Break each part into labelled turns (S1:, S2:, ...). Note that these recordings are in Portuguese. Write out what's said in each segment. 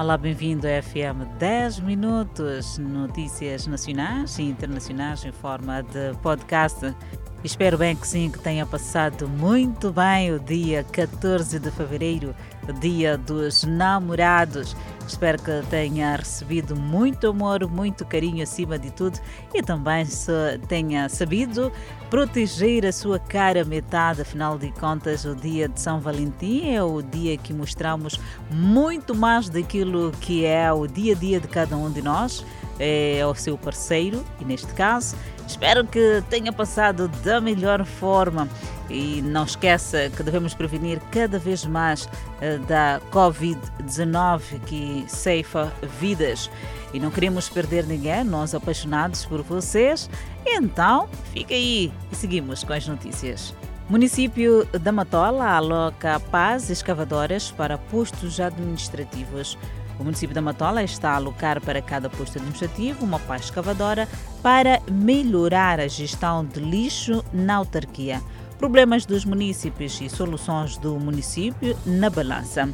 S1: Olá, bem-vindo a FM 10 Minutos, notícias nacionais e internacionais em forma de podcast. Espero bem que sim, que tenha passado muito bem o dia 14 de fevereiro, dia dos namorados. Espero que tenha recebido muito amor, muito carinho acima de tudo e também tenha sabido proteger a sua cara metade. Afinal de contas, o dia de São Valentim é o dia que mostramos muito mais daquilo que é o dia a dia de cada um de nós é o seu parceiro e neste caso espero que tenha passado da melhor forma e não esqueça que devemos prevenir cada vez mais uh, da Covid-19 que ceifa vidas. E não queremos perder ninguém, nós apaixonados por vocês. Então, fica aí e seguimos com as notícias. Município da Matola aloca paz escavadoras para postos administrativos. O município da Matola está a alocar para cada posto administrativo uma pá escavadora para melhorar a gestão de lixo na autarquia problemas dos municípios e soluções do município na balança.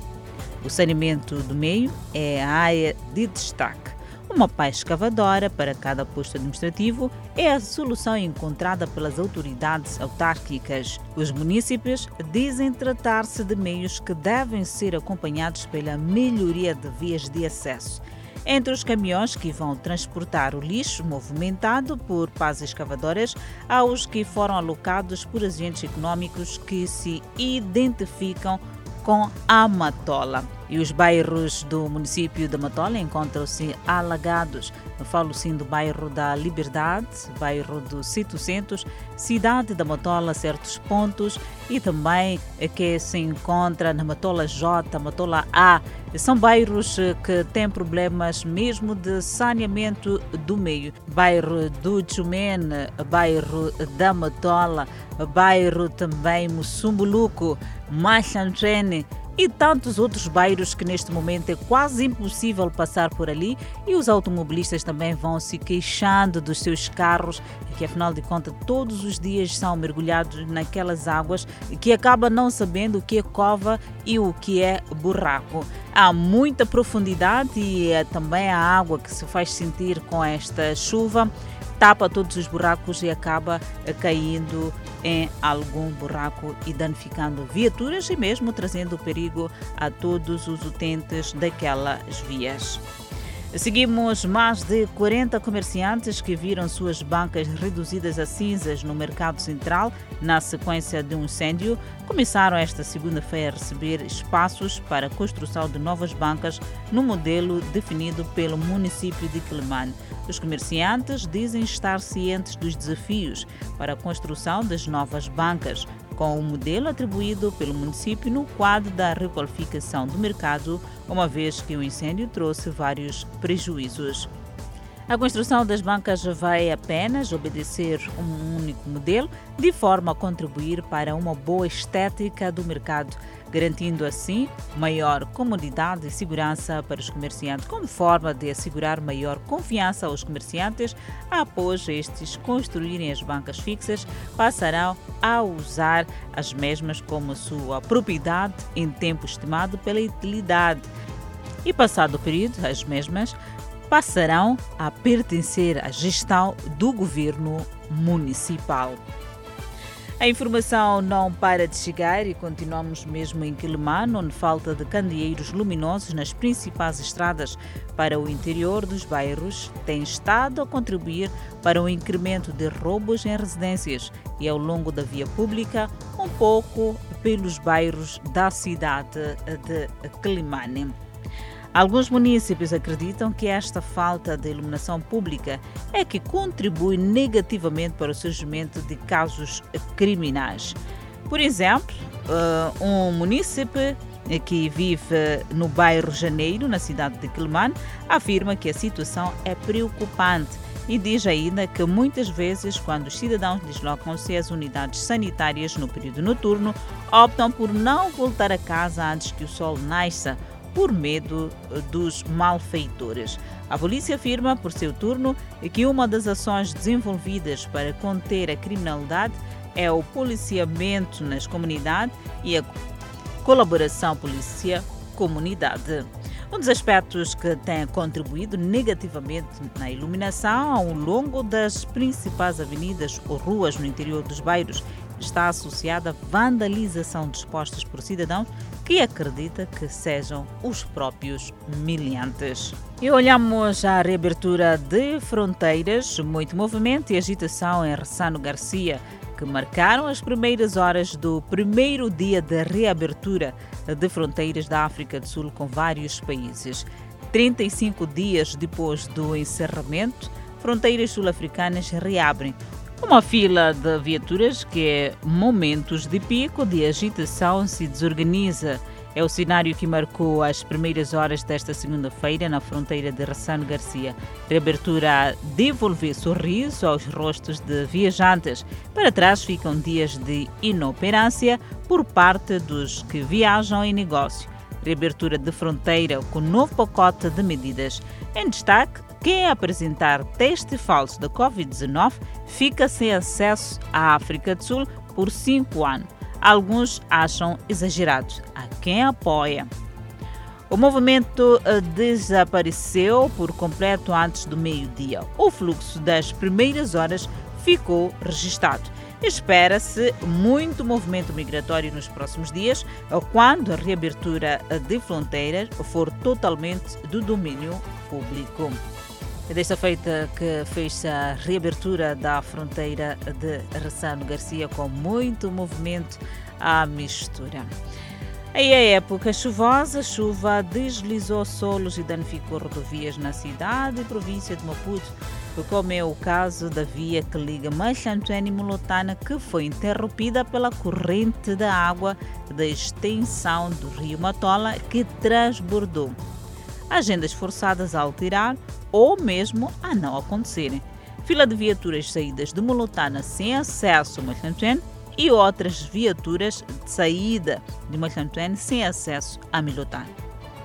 S1: O saneamento do meio é a área de destaque. Uma pá escavadora para cada posto administrativo é a solução encontrada pelas autoridades autárquicas. Os municípios dizem tratar-se de meios que devem ser acompanhados pela melhoria de vias de acesso entre os caminhões que vão transportar o lixo movimentado por pás escavadoras há os que foram alocados por agentes econômicos que se identificam com a Matola. E os bairros do município de Matola encontram-se alagados. Eu falo sim do bairro da Liberdade, bairro do Cito Centros, cidade da Matola, certos pontos, e também que se encontra na Matola J, Matola A. São bairros que têm problemas mesmo de saneamento do meio. Bairro do Jumene, bairro da Matola, bairro também Mussumbuluco, Machantrene, e tantos outros bairros que neste momento é quase impossível passar por ali e os automobilistas também vão se queixando dos seus carros que afinal de contas todos os dias são mergulhados naquelas águas que acaba não sabendo o que é cova e o que é buraco. Há muita profundidade e é também a água que se faz sentir com esta chuva tapa todos os buracos e acaba caindo em algum buraco e danificando viaturas e mesmo trazendo perigo a todos os utentes daquelas vias. Seguimos mais de 40 comerciantes que viram suas bancas reduzidas a cinzas no mercado central na sequência de um incêndio. Começaram esta segunda-feira a receber espaços para a construção de novas bancas no modelo definido pelo município de Quelimane. Os comerciantes dizem estar cientes dos desafios para a construção das novas bancas, com o modelo atribuído pelo município no quadro da requalificação do mercado, uma vez que o incêndio trouxe vários prejuízos. A construção das bancas vai apenas obedecer um único modelo, de forma a contribuir para uma boa estética do mercado, garantindo assim maior comodidade e segurança para os comerciantes, como forma de assegurar maior confiança aos comerciantes. Após estes construírem as bancas fixas, passarão a usar as mesmas como sua propriedade em tempo estimado pela utilidade. E passado o período, as mesmas passarão a pertencer à gestão do governo municipal. A informação não para de chegar e continuamos mesmo em Quilimano, onde falta de candeeiros luminosos nas principais estradas para o interior dos bairros tem estado a contribuir para o incremento de roubos em residências e ao longo da via pública, um pouco pelos bairros da cidade de Quilimane. Alguns municípios acreditam que esta falta de iluminação pública é que contribui negativamente para o surgimento de casos criminais. Por exemplo, eh, um município que vive no bairro Janeiro, na cidade de Quilman, afirma que a situação é preocupante e diz ainda que muitas vezes, quando os cidadãos deslocam-se às unidades sanitárias no período noturno, optam por não voltar a casa antes que o sol nasça por medo eh, dos malfeitores. A polícia afirma, por seu turno, que uma das ações desenvolvidas para conter a criminalidade é o policiamento nas comunidades e a colaboração polícia-comunidade. Um dos aspectos que tem contribuído negativamente na iluminação ao longo das principais avenidas ou ruas no interior dos bairros está associada à vandalização dispostas por cidadãos que acredita que sejam os próprios miliantes. E olhamos a reabertura de fronteiras, muito movimento e agitação em Ressano Garcia, que marcaram as primeiras horas do primeiro dia de reabertura de fronteiras da África do Sul com vários países. 35 dias depois do encerramento, fronteiras sul-africanas reabrem. Uma fila de viaturas que, é momentos de pico de agitação, se desorganiza. É o cenário que marcou as primeiras horas desta segunda-feira na fronteira de Rassano Garcia. Reabertura a devolver sorriso aos rostos de viajantes. Para trás ficam dias de inoperância por parte dos que viajam em negócio. Reabertura de fronteira com novo pacote de medidas. Em destaque, quem apresentar teste falso da Covid-19 fica sem acesso à África do Sul por cinco anos alguns acham exagerados. Há quem apoia. O movimento eh, desapareceu por completo antes do meio-dia. O fluxo das primeiras horas ficou registrado. Espera-se muito movimento migratório nos próximos dias, quando a reabertura de fronteiras for totalmente do domínio público. É desta feita que fez a reabertura da fronteira de Ressano Garcia com muito movimento à mistura. Em época chuvosa, a chuva deslizou solos e danificou rodovias na cidade e província de Maputo, como é o caso da via que liga Machantuene e Molotana, que foi interrompida pela corrente da água da extensão do rio Matola, que transbordou. Agendas forçadas a alterar ou mesmo a não acontecerem. Fila de viaturas saídas de Molotana sem acesso a Machantuene e outras viaturas de saída de Machantuene sem acesso a Milotane.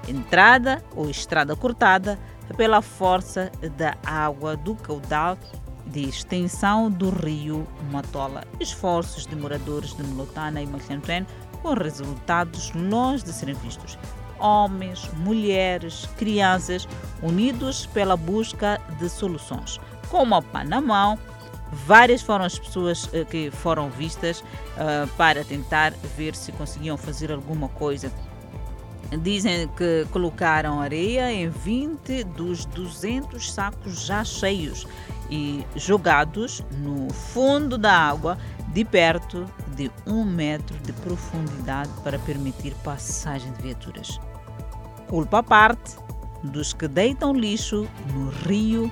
S1: Entrada ou estrada cortada pela força da água do caudal de extensão do rio Matola. Esforços de moradores de Milotana e Machantuene com resultados longe de serem vistos. Homens, mulheres, crianças unidos pela busca de soluções. Com uma pá na mão, Várias foram as pessoas uh, que foram vistas uh, para tentar ver se conseguiam fazer alguma coisa. Dizem que colocaram areia em 20 dos 200 sacos já cheios e jogados no fundo da água de perto de um metro de profundidade para permitir passagem de viaturas. Culpa parte dos que deitam lixo no rio,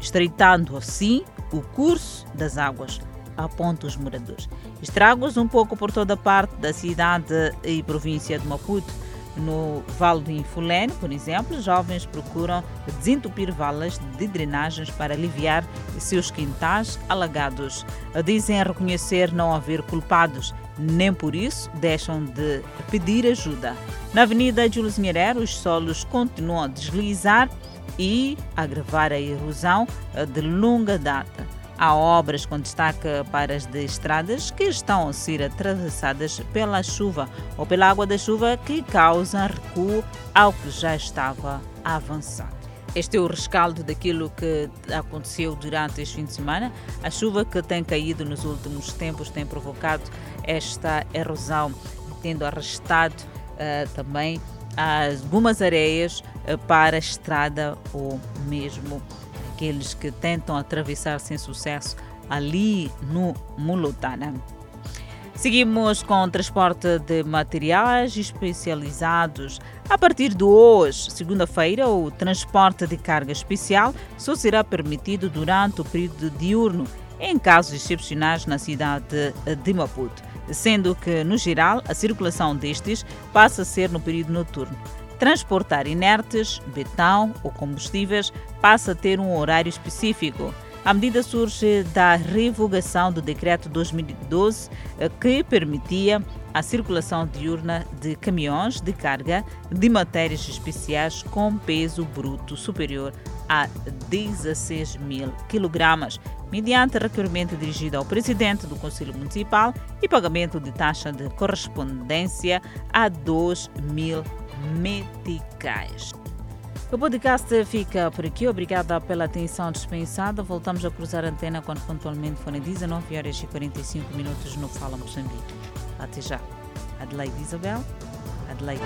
S1: estreitando assim o curso das águas, aponta os moradores. Estragos um pouco por toda parte da cidade e província de Maputo. No Vale do Infulene, por exemplo, jovens procuram desentupir valas de drenagens para aliviar seus quintais alagados. Dizem reconhecer não haver culpados, nem por isso deixam de pedir ajuda. Na Avenida Júlio Nyerere, os solos continuam a deslizar e agravar a erosão eh, de longa data. Há obras com destaque para as de estradas que estão a ser atravessadas pela chuva ou pela água da chuva que causa recuo ao que já estava avançado. Este é o rescaldo daquilo que aconteceu durante este fim de semana. A chuva que tem caído nos últimos tempos tem provocado esta erosão, tendo arrastado uh, também algumas areias eh, para a estrada ou mesmo aqueles que tentam atravessar sem sucesso ali no Mulutana. Seguimos com o transporte de materiais especializados. A partir de hoje, segunda-feira, o transporte de carga especial só será permitido durante o período diurno, em casos excepcionais na cidade de Maputo sendo que, no geral, a circulação destes passa a ser no período noturno. Transportar inertes, betão ou combustíveis passa a ter um horário específico. A medida surge da revogação do Decreto 2012, eh, que permitia a circulação diurna de caminhões de carga de matérias especiais com peso bruto superior a 16 mil quilogramas, mediante requerimento dirigido ao presidente do Conselho Municipal e pagamento de taxa de correspondência a 2 mil medicais. O podcast fica por aqui. Obrigada pela atenção dispensada. Voltamos a cruzar a antena quando pontualmente forem 19 horas e 45 minutos no Fala Moçambique. Até já. Adelaide Isabel. Adelaide.